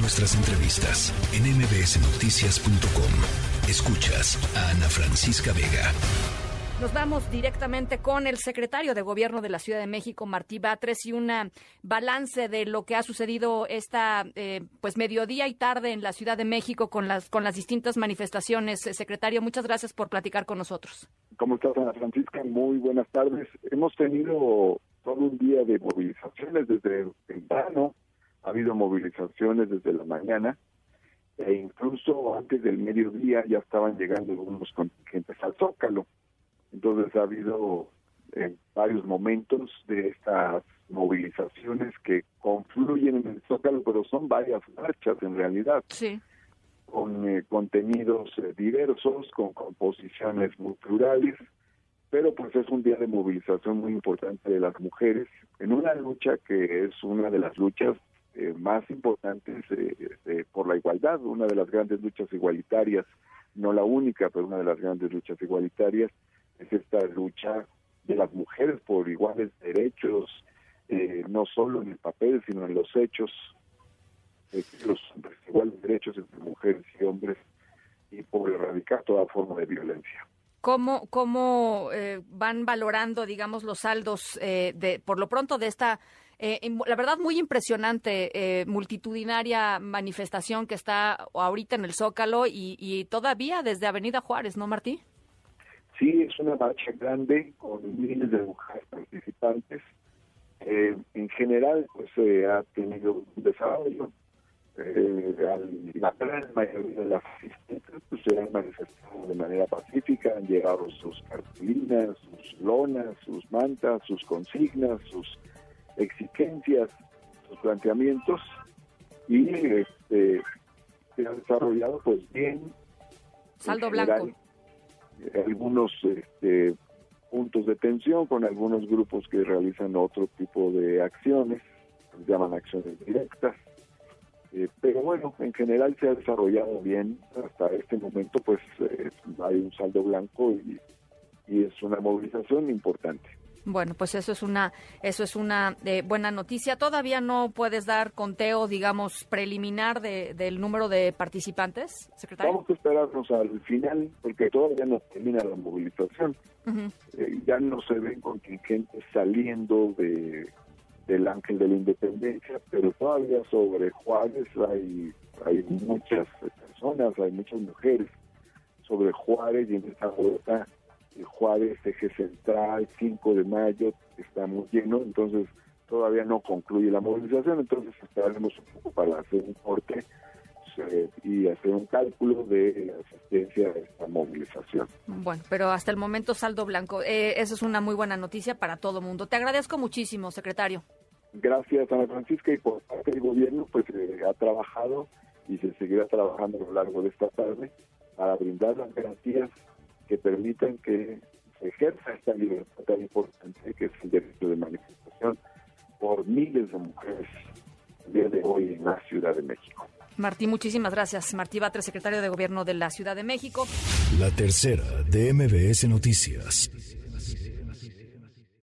Nuestras entrevistas en mbsnoticias.com. Escuchas a Ana Francisca Vega. Nos vamos directamente con el secretario de Gobierno de la Ciudad de México, Martí Batres, y un balance de lo que ha sucedido esta eh, pues mediodía y tarde en la Ciudad de México con las con las distintas manifestaciones. Eh, secretario, muchas gracias por platicar con nosotros. ¿Cómo estás, Ana Francisca? Muy buenas tardes. Hemos tenido todo un día de movilizaciones desde temprano. Ha habido movilizaciones desde la mañana e incluso antes del mediodía ya estaban llegando algunos contingentes al Zócalo. Entonces ha habido en varios momentos de estas movilizaciones que confluyen en el Zócalo, pero son varias marchas en realidad. Sí. Con eh, contenidos eh, diversos, con composiciones muy plurales, pero pues es un día de movilización muy importante de las mujeres en una lucha que es una de las luchas eh, más importantes por la igualdad, una de las grandes luchas igualitarias, no la única, pero una de las grandes luchas igualitarias es esta lucha de las mujeres por iguales derechos, eh, no solo en el papel, sino en los hechos, eh, los iguales derechos entre mujeres y hombres y por erradicar toda forma de violencia. ¿Cómo, cómo eh, van valorando, digamos, los saldos de, por lo pronto de esta, la verdad, muy impresionante, multitudinaria manifestación que está ahorita en el Zócalo y, y todavía desde Avenida Juárez, ¿no, Martí? Sí, es una marcha grande con miles de mujeres participantes. Eh, en general, pues se ha tenido un desarrollo. Eh, la gran mayoría de las asistentes pues, se han manifestado de manera pacífica, han llegado sus cartulinas, sus lonas, sus mantas, sus consignas, sus exigencias, sus planteamientos y este, se ha desarrollado pues bien. Saldo blanco algunos este, puntos de tensión con algunos grupos que realizan otro tipo de acciones, se llaman acciones directas. Eh, pero bueno, en general se ha desarrollado bien hasta este momento, pues eh, hay un saldo blanco y es una movilización importante. Bueno, pues eso es una eso es una eh, buena noticia. Todavía no puedes dar conteo, digamos, preliminar de, del número de participantes, secretario. Vamos a esperarnos al final, porque todavía no termina la movilización. Eh, ya no se ven contingentes saliendo de del Ángel de la Independencia, pero todavía sobre Juárez hay hay muchas personas, hay muchas mujeres sobre Juárez y en esta vuelta Juárez, eje central, 5 de mayo, estamos llenos, entonces todavía no concluye la movilización, entonces esperaremos un poco para hacer un corte eh, y hacer un cálculo de la asistencia a esta movilización. Bueno, pero hasta el momento saldo blanco. Eh, eso es una muy buena noticia para todo mundo. Te agradezco muchísimo, secretario. Gracias, Ana Francisca, y por parte del gobierno, pues eh, ha trabajado y se seguirá trabajando a lo largo de esta tarde para brindar las garantías que permitan que se ejerza esta libertad tan importante que es el derecho de manifestación por miles de mujeres el día de hoy en la Ciudad de México. Martí, muchísimas gracias. Martí Batres, secretario de Gobierno de la Ciudad de México. La tercera de MBS Noticias.